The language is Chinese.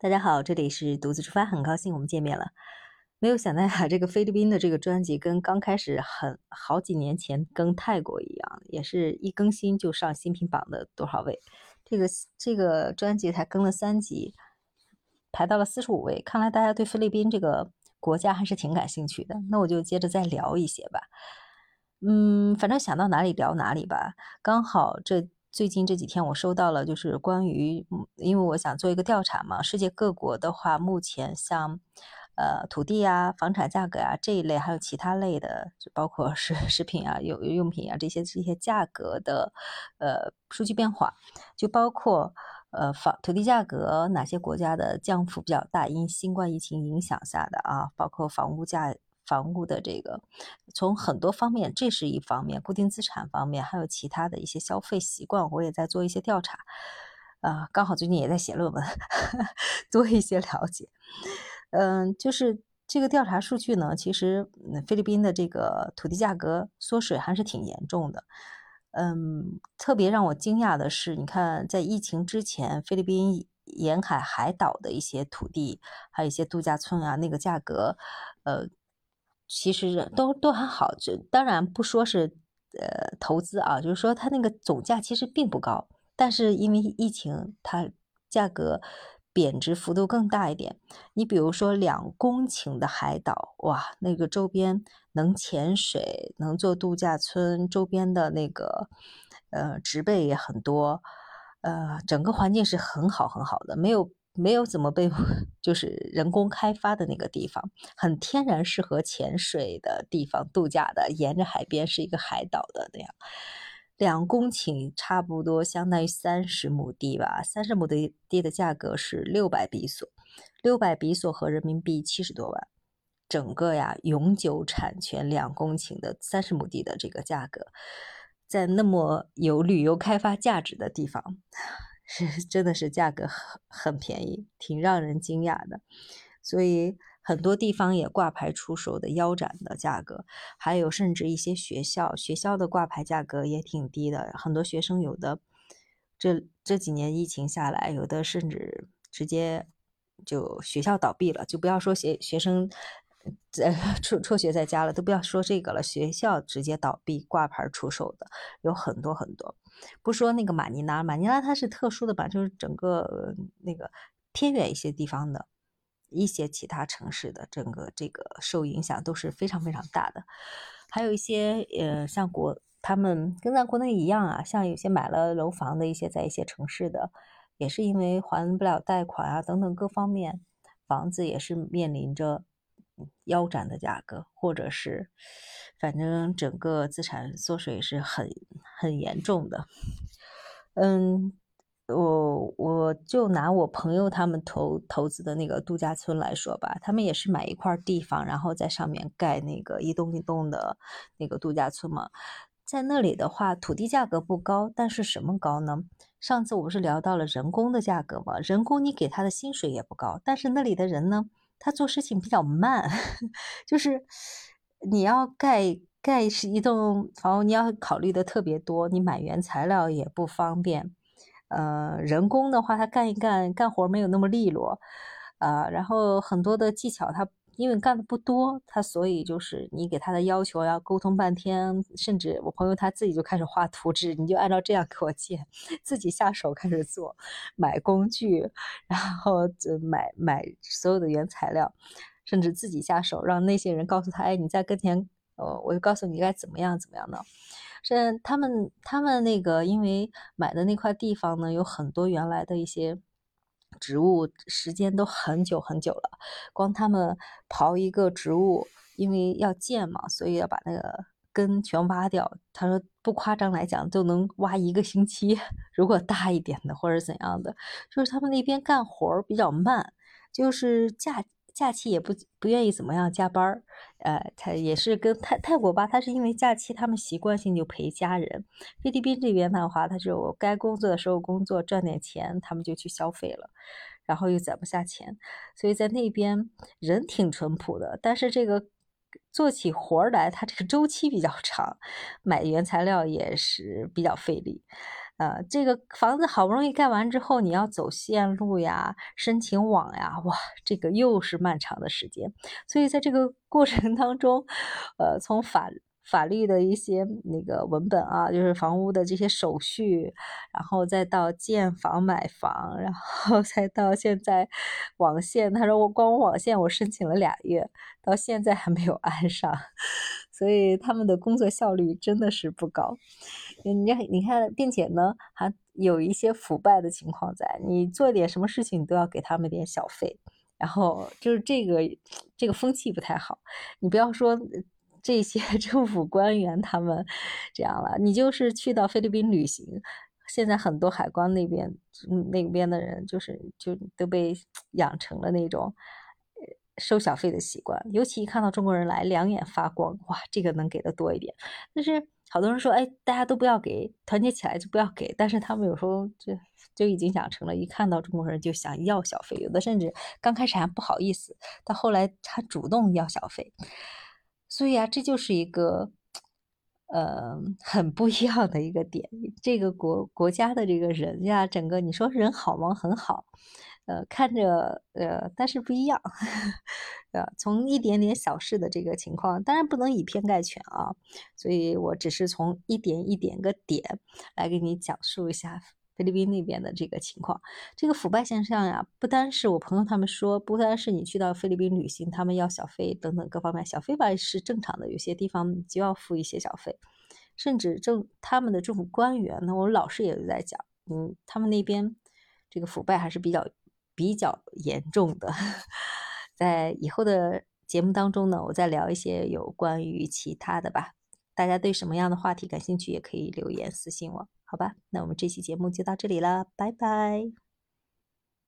大家好，这里是独自出发，很高兴我们见面了。没有想到呀，这个菲律宾的这个专辑跟刚开始很好几年前跟泰国一样，也是一更新就上新品榜的多少位。这个这个专辑才更了三集，排到了四十五位。看来大家对菲律宾这个国家还是挺感兴趣的。那我就接着再聊一些吧。嗯，反正想到哪里聊哪里吧。刚好这。最近这几天，我收到了，就是关于，因为我想做一个调查嘛，世界各国的话，目前像，呃，土地啊、房产价格啊这一类，还有其他类的，就包括是 食品啊、有用品啊这些这些价格的，呃，数据变化，就包括，呃，房土地价格哪些国家的降幅比较大，因新冠疫情影响下的啊，包括房屋价。房屋的这个，从很多方面，这是一方面；固定资产方面，还有其他的一些消费习惯，我也在做一些调查。啊，刚好最近也在写论文，多一些了解。嗯，就是这个调查数据呢，其实菲律宾的这个土地价格缩水还是挺严重的。嗯，特别让我惊讶的是，你看在疫情之前，菲律宾沿海海岛的一些土地，还有一些度假村啊，那个价格，呃。其实都都还好，这当然不说是呃投资啊，就是说它那个总价其实并不高，但是因为疫情，它价格贬值幅度更大一点。你比如说两公顷的海岛，哇，那个周边能潜水、能做度假村，周边的那个呃植被也很多，呃，整个环境是很好很好的，没有。没有怎么被 就是人工开发的那个地方，很天然适合潜水的地方，度假的，沿着海边是一个海岛的那样。两公顷差不多相当于三十亩地吧，三十亩的地的价格是六百比索，六百比索和人民币七十多万。整个呀，永久产权两公顷的三十亩地的这个价格，在那么有旅游开发价值的地方。是，真的是价格很很便宜，挺让人惊讶的。所以很多地方也挂牌出售的腰斩的价格，还有甚至一些学校，学校的挂牌价格也挺低的。很多学生有的这这几年疫情下来，有的甚至直接就学校倒闭了，就不要说学学生。在辍辍学在家了，都不要说这个了。学校直接倒闭挂牌出售的有很多很多。不说那个马尼拉，马尼拉它是特殊的吧，就是整个那个偏远一些地方的一些其他城市的整个这个受影响都是非常非常大的。还有一些呃，像国他们跟咱国内一样啊，像有些买了楼房的一些在一些城市的，也是因为还不了贷款啊等等各方面，房子也是面临着。腰斩的价格，或者是，反正整个资产缩水是很很严重的。嗯，我我就拿我朋友他们投投资的那个度假村来说吧，他们也是买一块地方，然后在上面盖那个一栋一栋的那个度假村嘛。在那里的话，土地价格不高，但是什么高呢？上次我不是聊到了人工的价格吗？人工你给他的薪水也不高，但是那里的人呢？他做事情比较慢，就是你要盖盖是一栋房屋，你要考虑的特别多，你买原材料也不方便，呃，人工的话他干一干干活没有那么利落，啊，然后很多的技巧他。因为干的不多，他所以就是你给他的要求要沟通半天，甚至我朋友他自己就开始画图纸，你就按照这样给我建，自己下手开始做，买工具，然后就买买所有的原材料，甚至自己下手，让那些人告诉他，哎，你在跟前，呃，我就告诉你该怎么样怎么样的。是他们他们那个因为买的那块地方呢，有很多原来的一些。植物时间都很久很久了，光他们刨一个植物，因为要建嘛，所以要把那个根全挖掉。他说不夸张来讲，就能挖一个星期。如果大一点的或者怎样的，就是他们那边干活比较慢，就是价。假期也不不愿意怎么样加班儿，呃，他也是跟泰泰国吧，他是因为假期他们习惯性就陪家人。菲律宾这边的话，他是我该工作的时候工作，赚点钱，他们就去消费了，然后又攒不下钱，所以在那边人挺淳朴的，但是这个做起活来，他这个周期比较长，买原材料也是比较费力。呃，这个房子好不容易盖完之后，你要走线路呀，申请网呀，哇，这个又是漫长的时间。所以在这个过程当中，呃，从法法律的一些那个文本啊，就是房屋的这些手续，然后再到建房买房，然后 再到现在网线，他说我光网线我申请了俩月，到现在还没有安上，所以他们的工作效率真的是不高。你你看，并且呢，还有一些腐败的情况在。你做点什么事情，你都要给他们点小费，然后就是这个这个风气不太好。你不要说这些 政府官员他们这样了，你就是去到菲律宾旅行，现在很多海关那边那边的人就是就都被养成了那种收小费的习惯，尤其一看到中国人来，两眼发光，哇，这个能给的多一点，但是。好多人说，哎，大家都不要给，团结起来就不要给。但是他们有时候就就已经养成了，一看到中国人就想要小费，有的甚至刚开始还不好意思，到后来他主动要小费。所以啊，这就是一个，呃，很不一样的一个点。这个国国家的这个人呀，整个你说人好吗？很好。呃，看着呃，但是不一样，呃，从一点点小事的这个情况，当然不能以偏概全啊，所以我只是从一点一点个点来给你讲述一下菲律宾那边的这个情况。这个腐败现象呀，不单是我朋友他们说，不单是你去到菲律宾旅行，他们要小费等等各方面，小费吧是正常的，有些地方就要付一些小费，甚至政他们的政府官员，那我老师也在讲，嗯，他们那边这个腐败还是比较。比较严重的，在以后的节目当中呢，我再聊一些有关于其他的吧。大家对什么样的话题感兴趣，也可以留言私信我，好吧？那我们这期节目就到这里了，拜拜。